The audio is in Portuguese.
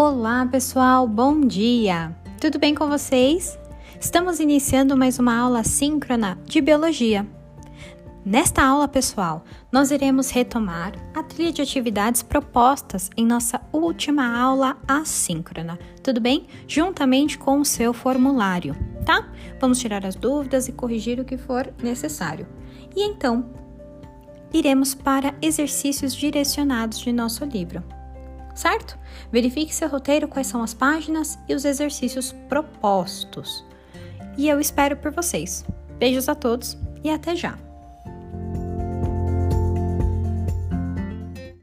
Olá, pessoal, bom dia! Tudo bem com vocês? Estamos iniciando mais uma aula síncrona de biologia. Nesta aula, pessoal, nós iremos retomar a trilha de atividades propostas em nossa última aula assíncrona, tudo bem? Juntamente com o seu formulário, tá? Vamos tirar as dúvidas e corrigir o que for necessário. E então, iremos para exercícios direcionados de nosso livro certo? Verifique seu roteiro, quais são as páginas e os exercícios propostos. E eu espero por vocês. Beijos a todos e até já!